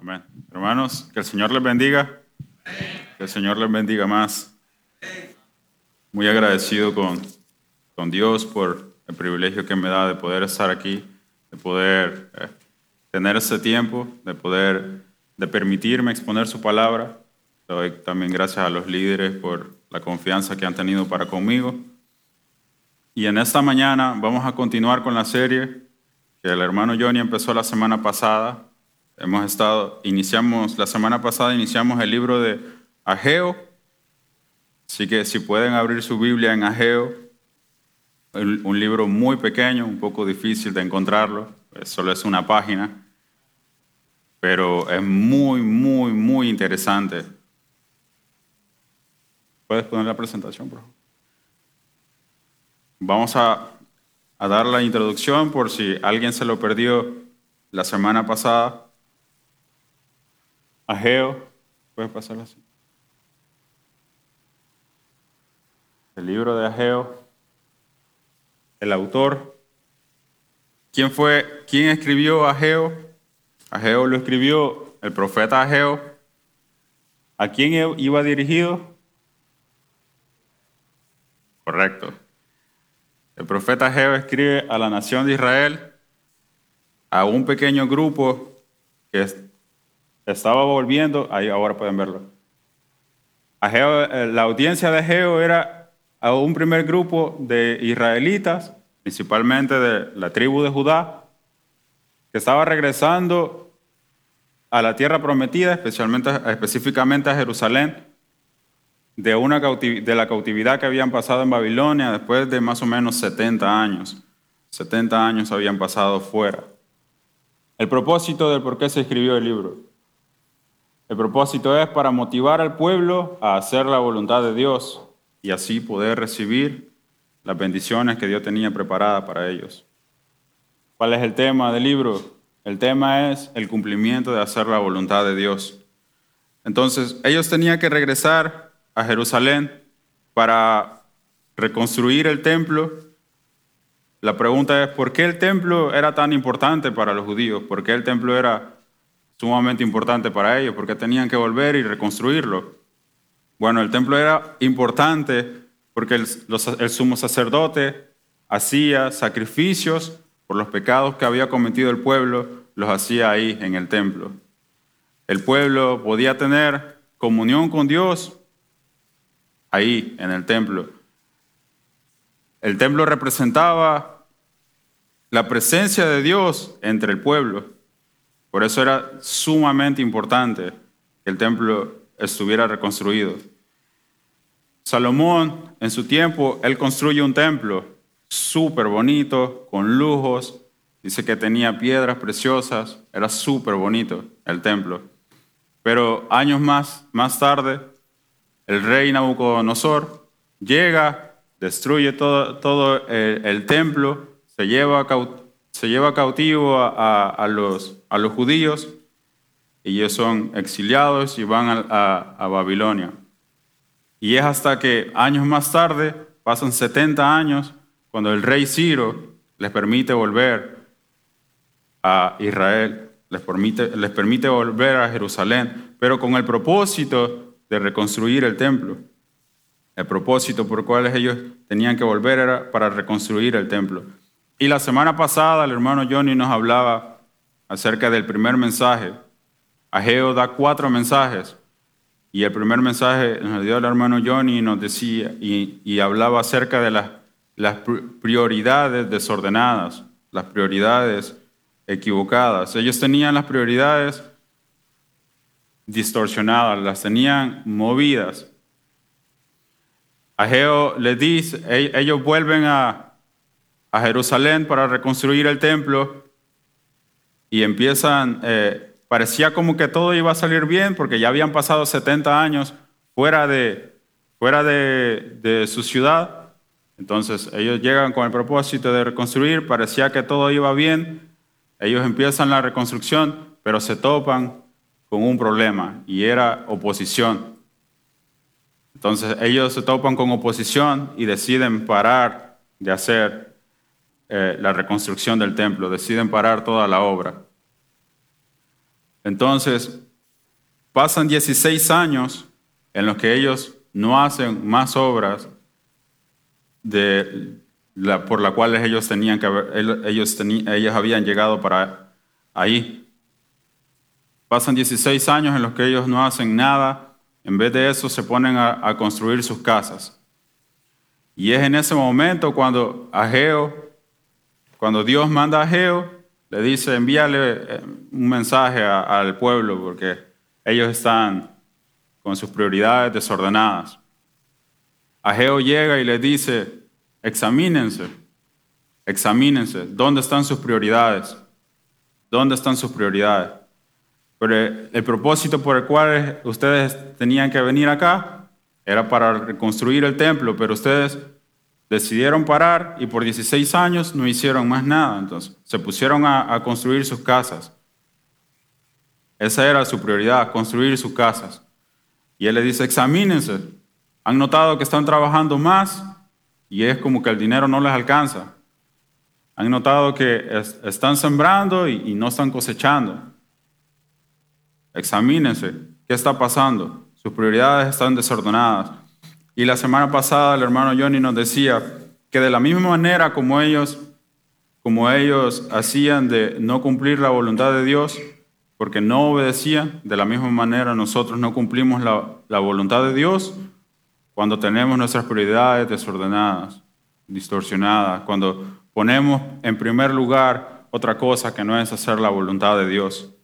Amén. Hermanos, que el Señor les bendiga. Que el Señor les bendiga más. Muy agradecido con, con Dios por el privilegio que me da de poder estar aquí, de poder eh, tener ese tiempo, de poder, de permitirme exponer su palabra. También gracias a los líderes por la confianza que han tenido para conmigo. Y en esta mañana vamos a continuar con la serie que el hermano Johnny empezó la semana pasada Hemos estado, iniciamos, la semana pasada iniciamos el libro de Ageo, así que si pueden abrir su Biblia en Ageo, un libro muy pequeño, un poco difícil de encontrarlo, solo es una página, pero es muy, muy, muy interesante. ¿Puedes poner la presentación, por favor? Vamos a, a dar la introducción por si alguien se lo perdió la semana pasada. Ageo, puedes pasarlo así. El libro de Ageo, el autor. ¿Quién fue, quién escribió Ageo? Ageo lo escribió el profeta Ageo. ¿A quién iba dirigido? Correcto. El profeta Ageo escribe a la nación de Israel, a un pequeño grupo que estaba volviendo, ahí ahora pueden verlo. Eh, la audiencia de Ageo era a un primer grupo de israelitas, principalmente de la tribu de Judá, que estaba regresando a la tierra prometida, especialmente, específicamente a Jerusalén, de, una de la cautividad que habían pasado en Babilonia después de más o menos 70 años. 70 años habían pasado fuera. El propósito del por qué se escribió el libro. El propósito es para motivar al pueblo a hacer la voluntad de Dios y así poder recibir las bendiciones que Dios tenía preparadas para ellos. ¿Cuál es el tema del libro? El tema es el cumplimiento de hacer la voluntad de Dios. Entonces, ellos tenían que regresar a Jerusalén para reconstruir el templo. La pregunta es, ¿por qué el templo era tan importante para los judíos? ¿Por qué el templo era sumamente importante para ellos, porque tenían que volver y reconstruirlo. Bueno, el templo era importante porque el, el sumo sacerdote hacía sacrificios por los pecados que había cometido el pueblo, los hacía ahí en el templo. El pueblo podía tener comunión con Dios ahí en el templo. El templo representaba la presencia de Dios entre el pueblo. Por eso era sumamente importante que el templo estuviera reconstruido. Salomón, en su tiempo, él construye un templo súper bonito, con lujos. Dice que tenía piedras preciosas. Era súper bonito el templo. Pero años más, más tarde, el rey Nabucodonosor llega, destruye todo, todo el, el templo, se lleva se lleva cautivo a, los, a los judíos y ellos son exiliados y van a, Babilonia. Y es hasta que años más tarde, pasan 70 años, cuando el rey Ciro les permite volver a Israel, les permite, les permite volver a Jerusalén, pero con el propósito de reconstruir el templo. El propósito por el cual ellos tenían que volver era para reconstruir el templo. Y la semana pasada el hermano Johnny nos hablaba acerca del primer mensaje. Ageo da cuatro mensajes. Y el primer mensaje nos dio el hermano Johnny y nos decía y, hablaba acerca de las, prioridades desordenadas, las prioridades equivocadas. Ellos tenían las prioridades distorsionadas, las tenían movidas. Ageo les dice, ellos vuelven a Jerusalén para reconstruir el templo y empiezan, eh, parecía como que todo iba a salir bien porque ya habían pasado 70 años fuera de, fuera de, de su ciudad. Entonces ellos llegan con el propósito de reconstruir, parecía que todo iba bien, ellos empiezan la reconstrucción, pero se topan con un problema y era oposición. Entonces ellos se topan con oposición y deciden parar de hacer eh, la reconstrucción del templo, deciden parar toda la obra. Entonces, pasan 16 años en los que ellos no hacen más obras de la, por las cuales ellos tenían ellos, ellos habían llegado para ahí. Pasan 16 años en los que ellos no hacen nada, en vez de eso se ponen a, a construir sus casas. Y es en ese momento cuando Ageo, cuando Dios manda a Ageo, le dice, envíale eh, un mensaje al pueblo porque ellos están con sus prioridades desordenadas. Ageo llega y le dice, examínense, examínense, ¿dónde están sus prioridades? ¿Dónde están sus prioridades? Pero el propósito por el cual ustedes tenían que venir acá era para reconstruir el templo, pero ustedes decidieron parar y por 16 años no hicieron más nada. Entonces, se pusieron a, construir sus casas. Esa era su prioridad, construir sus casas. Y él le dice, examínense. Han notado que están trabajando más y es como que el dinero no les alcanza. Han notado que están sembrando y no están cosechando. Examínense qué está pasando. Sus prioridades están desordenadas. Y la semana pasada el hermano Johnny nos decía que de la misma manera como ellos, como ellos hacían de no cumplir la voluntad de Dios, porque no obedecían, de la misma manera nosotros no cumplimos la, la voluntad de Dios cuando tenemos nuestras prioridades desordenadas, distorsionadas, cuando ponemos en primer lugar otra cosa que no es hacer la voluntad de Dios.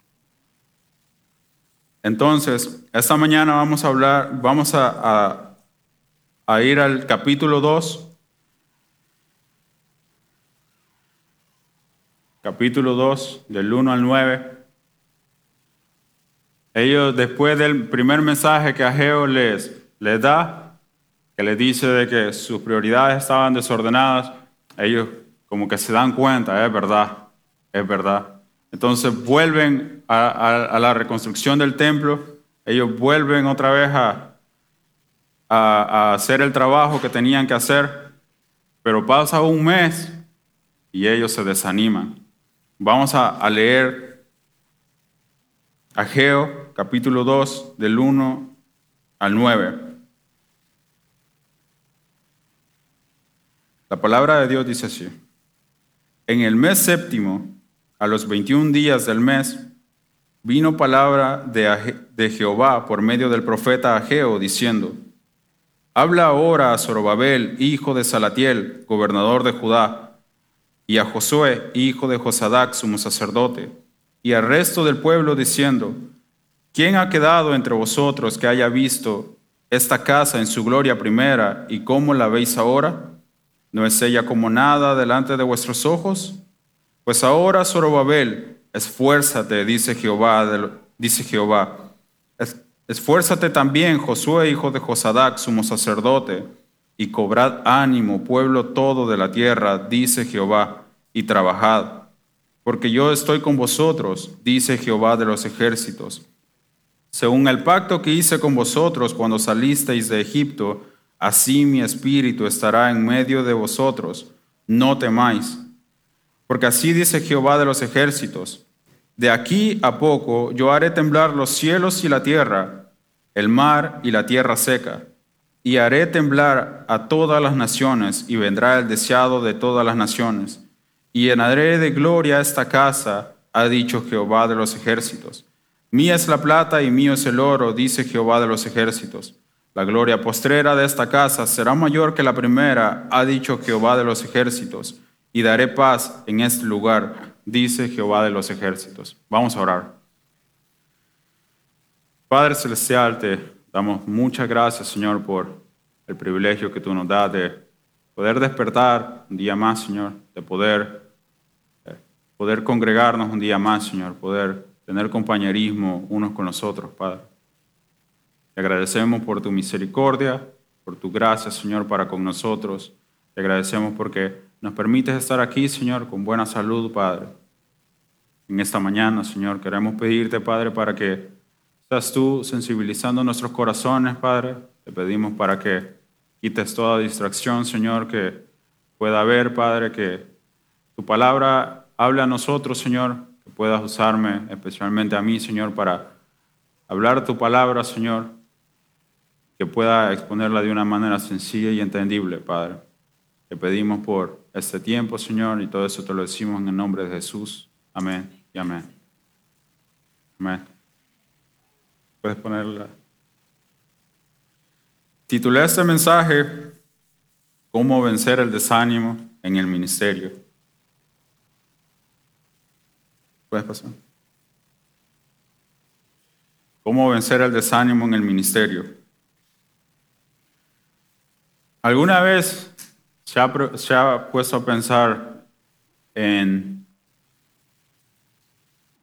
Entonces, esta mañana vamos a hablar, vamos a, ir al capítulo 2. Capítulo 2, del 1 al 9. Ellos, después del primer mensaje que Ageo les, les da, que les dice de que sus prioridades estaban desordenadas, ellos como que se dan cuenta, es verdad, es verdad. Entonces vuelven a, la reconstrucción del templo, ellos vuelven otra vez a, hacer el trabajo que tenían que hacer, pero pasa un mes y ellos se desaniman. Vamos a, a leer Ageo capítulo 2 del 1 al 9. La palabra de Dios dice así. En el mes séptimo, a los 21 días del mes, vino palabra de, Jehová por medio del profeta Ageo, diciendo, Habla ahora a Zorobabel, hijo de Salatiel, gobernador de Judá, y a Josué, hijo de Josadac, sumo sacerdote, y al resto del pueblo, diciendo, ¿quién ha quedado entre vosotros que haya visto esta casa en su gloria primera, y cómo la veis ahora? ¿No es ella como nada delante de vuestros ojos? Pues ahora, Zorobabel, esfuérzate, dice Jehová, dice Jehová. Esfuérzate también, Josué, hijo de Josadac, sumo sacerdote, y cobrad ánimo, pueblo todo de la tierra, dice Jehová, y trabajad. Porque yo estoy con vosotros, dice Jehová de los ejércitos. Según el pacto que hice con vosotros cuando salisteis de Egipto, así mi espíritu estará en medio de vosotros. No temáis porque así dice Jehová de los ejércitos, de aquí a poco yo haré temblar los cielos y la tierra, el mar y la tierra seca, y haré temblar a todas las naciones, y vendrá el deseado de todas las naciones, y llenaré de gloria esta casa, ha dicho Jehová de los ejércitos. Mía es la plata y mío es el oro, dice Jehová de los ejércitos. La gloria postrera de esta casa será mayor que la primera, ha dicho Jehová de los ejércitos y daré paz en este lugar, dice Jehová de los ejércitos. Vamos a orar. Padre Celestial, te damos muchas gracias, Señor, por el privilegio que tú nos das de poder despertar un día más, Señor, de poder, eh, poder congregarnos un día más, Señor, poder tener compañerismo unos con los otros, Padre. Te agradecemos por tu misericordia, por tu gracia, Señor, para con nosotros. Te agradecemos porque nos permites estar aquí, Señor, con buena salud, Padre. En esta mañana, Señor, queremos pedirte, Padre, para que seas tú sensibilizando nuestros corazones, Padre. Te pedimos para que quites toda distracción, Señor, que pueda haber, Padre, que tu palabra hable a nosotros, Señor, que puedas usarme, especialmente a mí, Señor, para hablar tu palabra, Señor, que pueda exponerla de una manera sencilla y entendible, Padre. Te pedimos por este tiempo, Señor, y todo eso te lo decimos en el nombre de Jesús. Amén y amén. Amén. Puedes ponerla. Titulé este mensaje ¿Cómo vencer el desánimo en el ministerio? ¿Puedes pasar? ¿Cómo vencer el desánimo en el ministerio? ¿Alguna vez se ha, puesto a pensar en,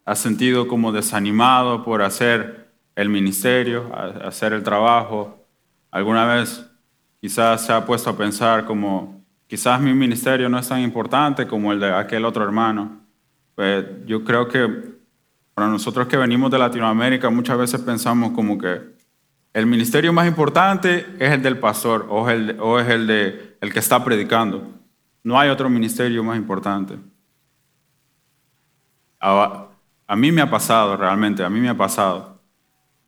ha sentido como desanimado por hacer el ministerio, hacer el trabajo? ¿Alguna vez quizás se ha puesto a pensar como, quizás mi ministerio no es tan importante como el de aquel otro hermano? Pues yo creo que para nosotros que venimos de Latinoamérica muchas veces pensamos como que el ministerio más importante es el del pastor o es el, o es el, de, el que está predicando. No hay otro ministerio más importante. A, mí me ha pasado realmente, a mí me ha pasado.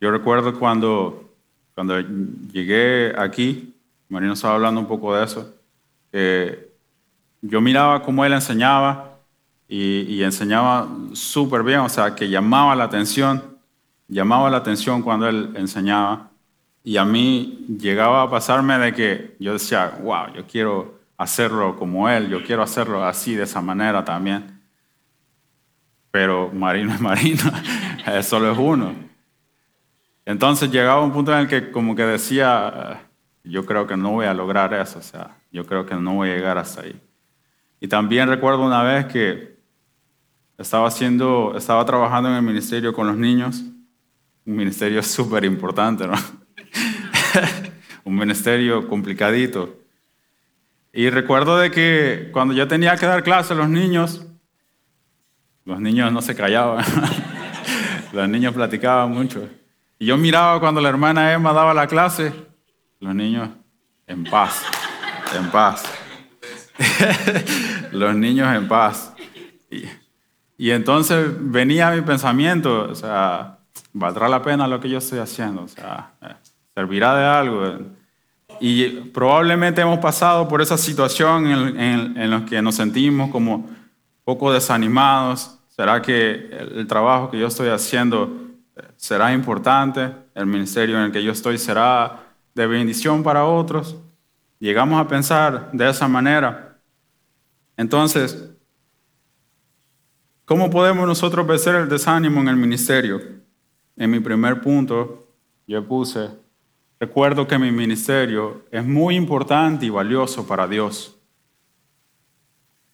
Yo recuerdo cuando, cuando llegué aquí, Marino estaba hablando un poco de eso, yo miraba cómo él enseñaba y, y enseñaba súper bien, o sea, que llamaba la atención, llamaba la atención cuando él enseñaba. Y a mí llegaba a pasarme de que yo decía, wow, yo quiero hacerlo como él, yo quiero hacerlo así, de esa manera también. Pero Marino es Marino, solo es uno. Entonces llegaba un punto en el que como que decía, yo creo que no voy a lograr eso, o sea, yo creo que no voy a llegar hasta ahí. Y también recuerdo una vez que estaba haciendo, estaba trabajando en el ministerio con los niños, un ministerio súper importante, ¿no? un ministerio complicadito. Y recuerdo de que cuando yo tenía que dar clase a los niños, los niños no se callaban, los niños platicaban mucho. Y yo miraba cuando la hermana Emma daba la clase, los niños en paz, en paz. los niños en paz. Y, y, entonces venía mi pensamiento, o sea, ¿valdrá la pena lo que yo estoy haciendo? O sea, eh, servirá de algo. Y probablemente hemos pasado por esa situación en, en, en la que nos sentimos como poco desanimados. ¿Será que el trabajo que yo estoy haciendo será importante? ¿El ministerio en el que yo estoy será de bendición para otros? Llegamos a pensar de esa manera. Entonces, ¿cómo podemos nosotros vencer el desánimo en el ministerio? En mi primer punto, yo puse Recuerdo que mi ministerio es muy importante y valioso para Dios.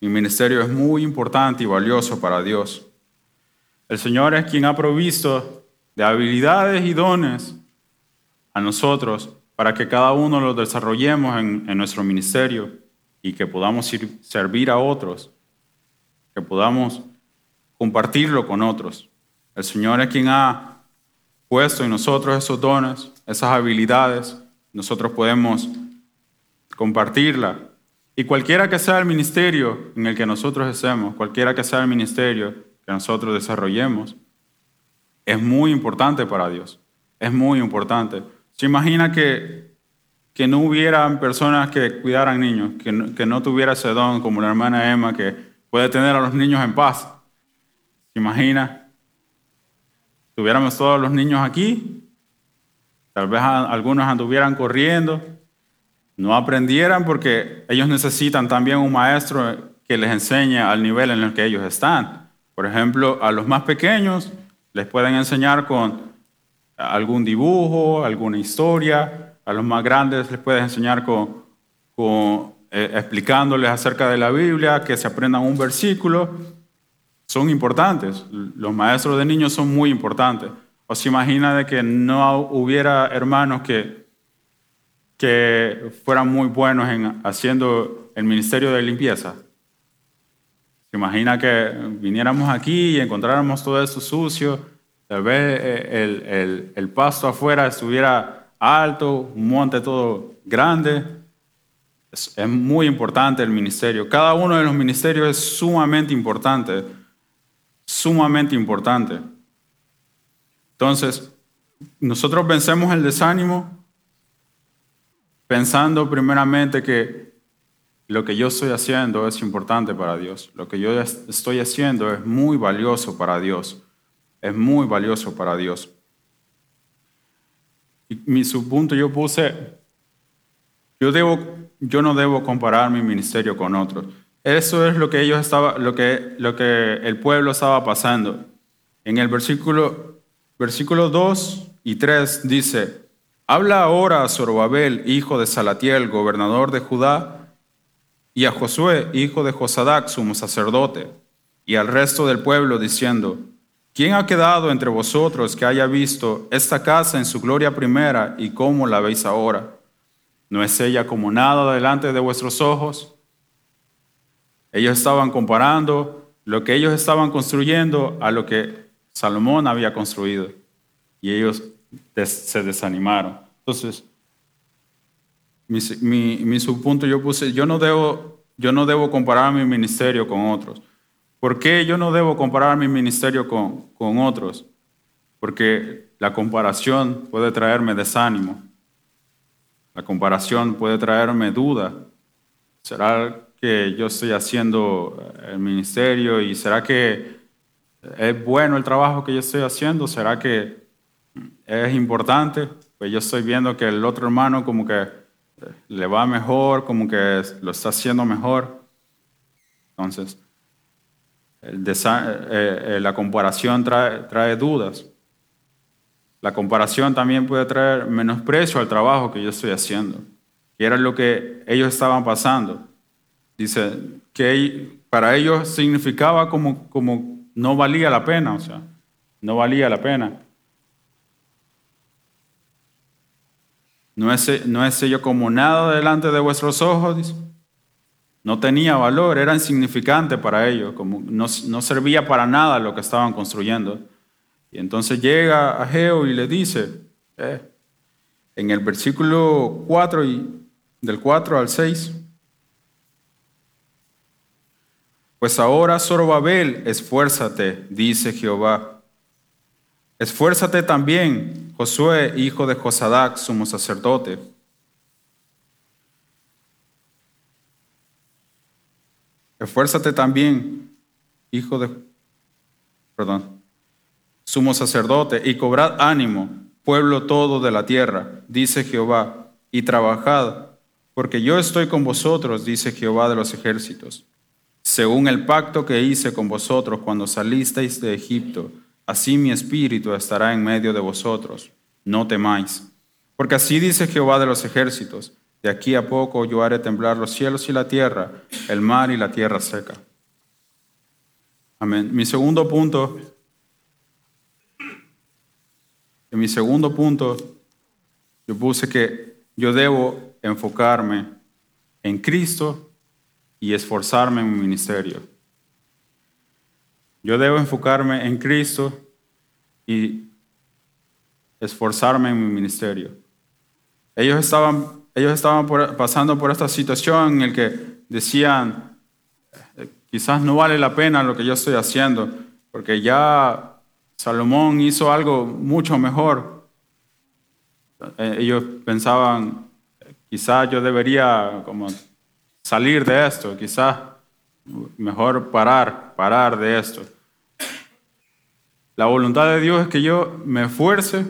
Mi ministerio es muy importante y valioso para Dios. El Señor es quien ha provisto de habilidades y dones a nosotros para que cada uno los desarrollemos en, nuestro ministerio y que podamos ir, servir a otros, que podamos compartirlo con otros. El Señor es quien ha puesto en nosotros esos dones, esas habilidades, nosotros podemos compartirla. Y cualquiera que sea el ministerio en el que nosotros estemos, cualquiera que sea el ministerio que nosotros desarrollemos, es muy importante para Dios. Es muy importante. ¿Se imagina que, que no hubieran personas que cuidaran niños, que no, que no tuviera ese don como la hermana Emma que puede tener a los niños en paz? ¿Se imagina? Tuviéramos todos los niños aquí, tal vez algunos anduvieran corriendo, no aprendieran porque ellos necesitan también un maestro que les enseñe al nivel en el que ellos están. Por ejemplo, a los más pequeños les pueden enseñar con algún dibujo, alguna historia, a los más grandes les pueden enseñar con eh, explicándoles acerca de la Biblia, que se aprendan un versículo son importantes. Los maestros de niños son muy importantes. ¿O se imagina de que no hubiera hermanos que, que fueran muy buenos en haciendo el ministerio de limpieza? ¿Se imagina que viniéramos aquí y encontráramos todo eso sucio? Tal vez eh, el, el, el pasto afuera estuviera alto, un monte todo grande. Es, es muy importante el ministerio. Cada uno de los ministerios es sumamente importante sumamente importante. Entonces, nosotros vencemos el desánimo pensando primeramente que lo que yo estoy haciendo es importante para Dios. Lo que yo estoy haciendo es muy valioso para Dios. Es muy valioso para Dios. Y mi subpunto yo puse, yo, debo, yo no debo comparar mi ministerio con otros. Eso es lo que ellos estaba, lo que, lo que el pueblo estaba pasando. En el versículo, versículo 2 y 3 dice, habla ahora a Zorobabel, hijo de Salatiel, gobernador de Judá, y a Josué, hijo de Josadac, sumo sacerdote, y al resto del pueblo, diciendo, ¿quién ha quedado entre vosotros que haya visto esta casa en su gloria primera y cómo la veis ahora? ¿No es ella como nada delante de vuestros ojos? Ellos estaban comparando lo que ellos estaban construyendo a lo que Salomón había construido. Y ellos se desanimaron. Entonces, mi, subpunto yo puse, yo no, debo, yo no debo comparar mi ministerio con otros. ¿Por qué yo no debo comparar mi ministerio con, con otros? Porque la comparación puede traerme desánimo. La comparación puede traerme duda. ¿Será que yo estoy haciendo el ministerio y será que es bueno el trabajo que yo estoy haciendo? ¿Será que es importante? Pues yo estoy viendo que el otro hermano como que le va mejor, como que lo está haciendo mejor. Entonces, eh, eh, la comparación trae, trae dudas. La comparación también puede traer menosprecio al trabajo que yo estoy haciendo, que era lo que ellos estaban pasando. Dice que para ellos significaba como, como no valía la pena, o sea, no valía la pena. No es, no es ello como nada delante de vuestros ojos. No tenía valor, era insignificante para ellos, como no, no servía para nada lo que estaban construyendo. Y entonces llega a Geo y le dice, eh, en el versículo 4 y del 4 al 6, Pues ahora, Zorobabel, esfuérzate, dice Jehová. Esfuérzate también, Josué, hijo de Josadac, sumo sacerdote. Esfuérzate también, hijo de, perdón, sumo sacerdote, y cobrad ánimo, pueblo todo de la tierra, dice Jehová, y trabajad, porque yo estoy con vosotros, dice Jehová de los ejércitos según el pacto que hice con vosotros cuando salisteis de Egipto, así mi espíritu estará en medio de vosotros. No temáis. Porque así dice Jehová de los ejércitos, de aquí a poco yo haré temblar los cielos y la tierra, el mar y la tierra seca. Amén. Mi segundo punto, en mi segundo punto, yo puse que yo debo enfocarme en Cristo y esforzarme en mi ministerio. Yo debo enfocarme en Cristo y esforzarme en mi ministerio. Ellos estaban, ellos estaban pasando por esta situación en la que decían, eh, quizás no vale la pena lo que yo estoy haciendo, porque ya Salomón hizo algo mucho mejor. Eh, ellos pensaban, quizás yo debería como salir de esto, quizás mejor parar, parar de esto. La voluntad de Dios es que yo me esfuerce.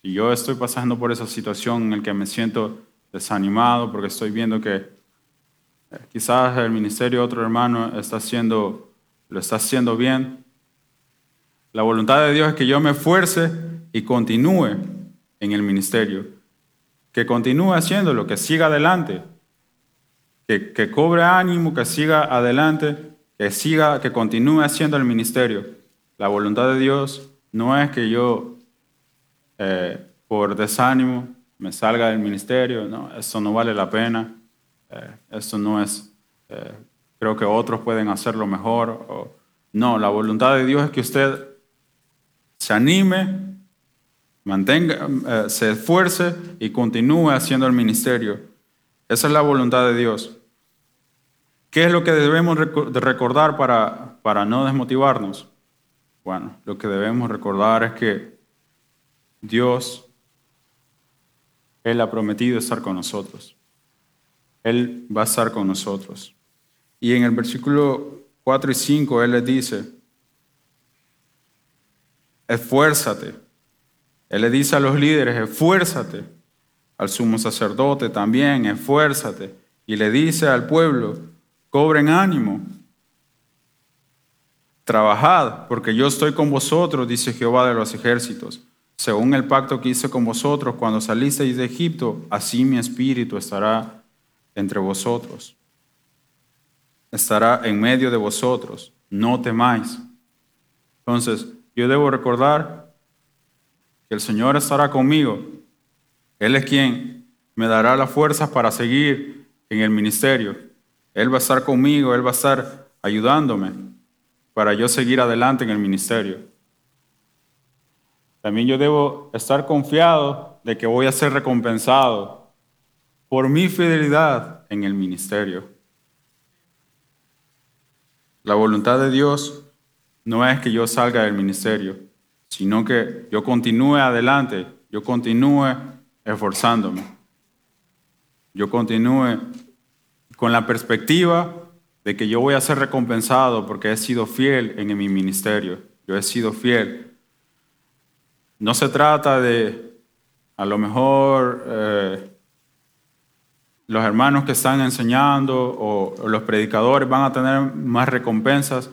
Si yo estoy pasando por esa situación en la que me siento desanimado porque estoy viendo que eh, quizás el ministerio de otro hermano está haciendo, lo está haciendo bien. La voluntad de Dios es que yo me esfuerce y continúe en el ministerio, que continúe haciéndolo, que siga adelante, que, cobre ánimo, que siga adelante, que siga, que continúe haciendo el ministerio. La voluntad de Dios no es que yo eh, por desánimo me salga del ministerio, no, eso no vale la pena, eh, eso no es, eh, creo que otros pueden hacerlo mejor. no, la voluntad de Dios es que usted se anime, mantenga, se esfuerce y continúe haciendo el ministerio. Esa es la voluntad de Dios. ¿Qué es lo que debemos de recordar para, para no desmotivarnos? Bueno, lo que debemos recordar es que Dios, Él ha prometido estar con nosotros. Él va a estar con nosotros. Y en el versículo 4 y 5 Él les dice, esfuérzate. Él le dice a los líderes, esfuérzate. Al sumo sacerdote también, esfuérzate. Y le dice al pueblo, cobren ánimo. Trabajad, porque yo estoy con vosotros, dice Jehová de los ejércitos. Según el pacto que hice con vosotros cuando salisteis de Egipto, así mi espíritu estará entre vosotros. Estará en medio de vosotros. No temáis. Entonces, yo debo recordar que el Señor estará conmigo. Él es quien me dará las fuerzas para seguir en el ministerio. Él va a estar conmigo, Él va a estar ayudándome para yo seguir adelante en el ministerio. También yo debo estar confiado de que voy a ser recompensado por mi fidelidad en el ministerio. La voluntad de Dios no es que yo salga del ministerio, sino que yo continúe adelante, yo continúe esforzándome, yo continúe con la perspectiva de que yo voy a ser recompensado porque he sido fiel en mi ministerio, yo he sido fiel. No se trata de, a lo mejor, eh, los hermanos que están enseñando o los predicadores van a tener más recompensas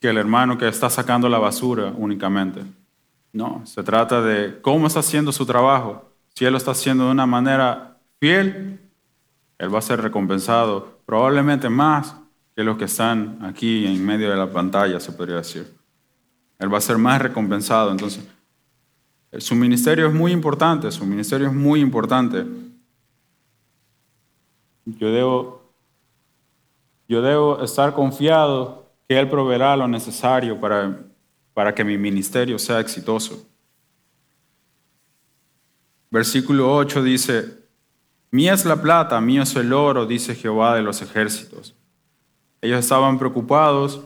que el hermano que está sacando la basura únicamente. No, se trata de cómo está haciendo su trabajo. Si él lo está haciendo de una manera fiel, él va a ser recompensado probablemente más que los que están aquí en medio de la pantalla, se podría decir. Él va a ser más recompensado. Entonces, su ministerio es muy importante, su ministerio es muy importante. Yo debo, yo debo estar confiado él proveerá lo necesario para, para que mi ministerio sea exitoso. Versículo 8 dice, Mía es la plata, mío es el oro, dice Jehová de los ejércitos. Ellos estaban preocupados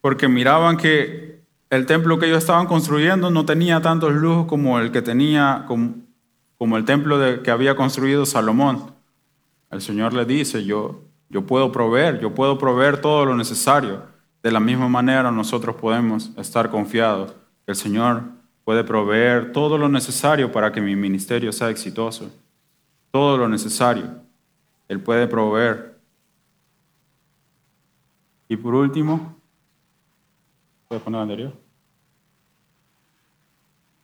porque miraban que el templo que ellos estaban construyendo no tenía tantos lujos como el que tenía, como, el templo que había construido Salomón. El Señor le dice, yo, yo puedo proveer, yo puedo proveer todo lo necesario. De la misma manera nosotros podemos estar confiados el Señor puede proveer todo lo necesario para que mi ministerio sea exitoso. Todo lo necesario. Él puede proveer. Y por último, ¿puedes poner anterior?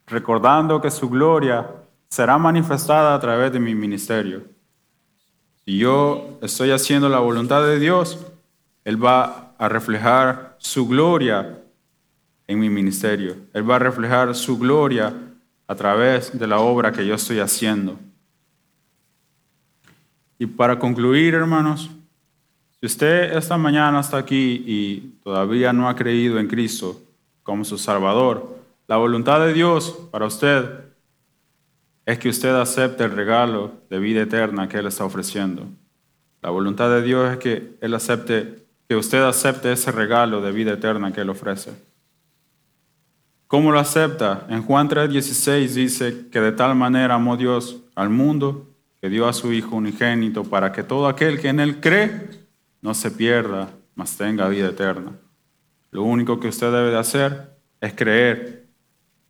Recordando que su gloria será manifestada a través de mi ministerio. Si yo estoy haciendo la voluntad de Dios, Él va a reflejar su gloria en mi ministerio. Él va a reflejar su gloria a través de la obra que yo estoy haciendo. Y para concluir, hermanos, si usted esta mañana está aquí y todavía no ha creído en Cristo como su Salvador, la voluntad de Dios para usted es que usted acepte el regalo de vida eterna que Él está ofreciendo. La voluntad de Dios es que Él acepte que usted acepte ese regalo de vida eterna que Él ofrece. ¿Cómo lo acepta? En Juan 3:16 dice que de tal manera amó Dios al mundo que dio a su Hijo unigénito para que todo aquel que en Él cree no se pierda, mas tenga vida eterna. Lo único que usted debe de hacer es creer.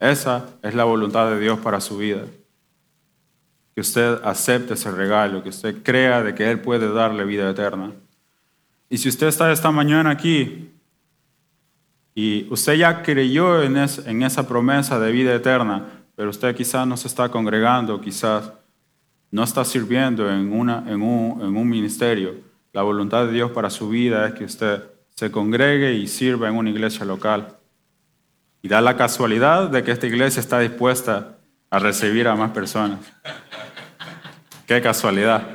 Esa es la voluntad de Dios para su vida. Que usted acepte ese regalo, que usted crea de que Él puede darle vida eterna. Y si usted está esta mañana aquí y usted ya creyó en, en esa promesa de vida eterna, pero usted quizás no se está congregando, quizás no está sirviendo en, un, un ministerio, la voluntad de Dios para su vida es que usted se congregue y sirva en una iglesia local. Y da la casualidad de que esta iglesia está dispuesta a recibir a más personas. Qué casualidad.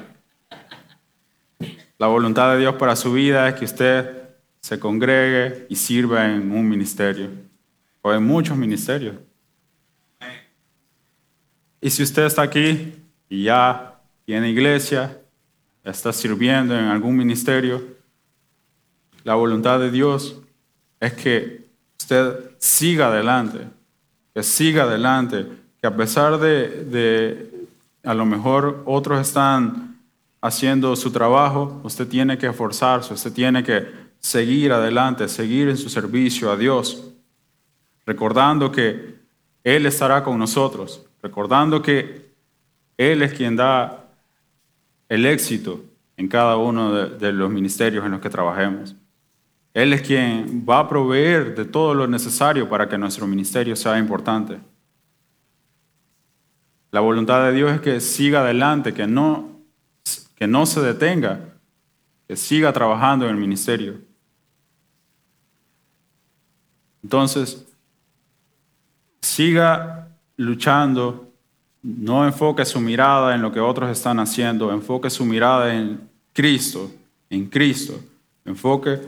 La voluntad de Dios para su vida es que usted se congregue y sirva en un ministerio o en muchos ministerios. Y si usted está aquí y ya tiene iglesia, está sirviendo en algún ministerio, la voluntad de Dios es que usted siga adelante, que siga adelante, que a pesar de, de a lo mejor otros están haciendo su trabajo, usted tiene que esforzarse, usted tiene que seguir adelante, seguir en su servicio a Dios, recordando que Él estará con nosotros, recordando que Él es quien da el éxito en cada uno de, los ministerios en los que trabajemos. Él es quien va a proveer de todo lo necesario para que nuestro ministerio sea importante. La voluntad de Dios es que siga adelante, que no, que no se detenga, que siga trabajando en el ministerio. Entonces, siga luchando, no enfoque su mirada en lo que otros están haciendo, enfoque su mirada en Cristo, en Cristo. Enfoque,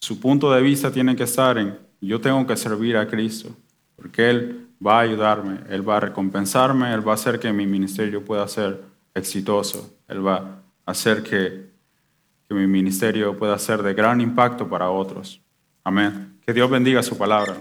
su punto de vista tiene que estar en, yo tengo que servir a Cristo, porque Él va a ayudarme, Él va a recompensarme, Él va a hacer que mi ministerio pueda ser exitoso, Él va a hacer que, mi ministerio pueda ser de gran impacto para otros. Amén. Que Dios bendiga su palabra.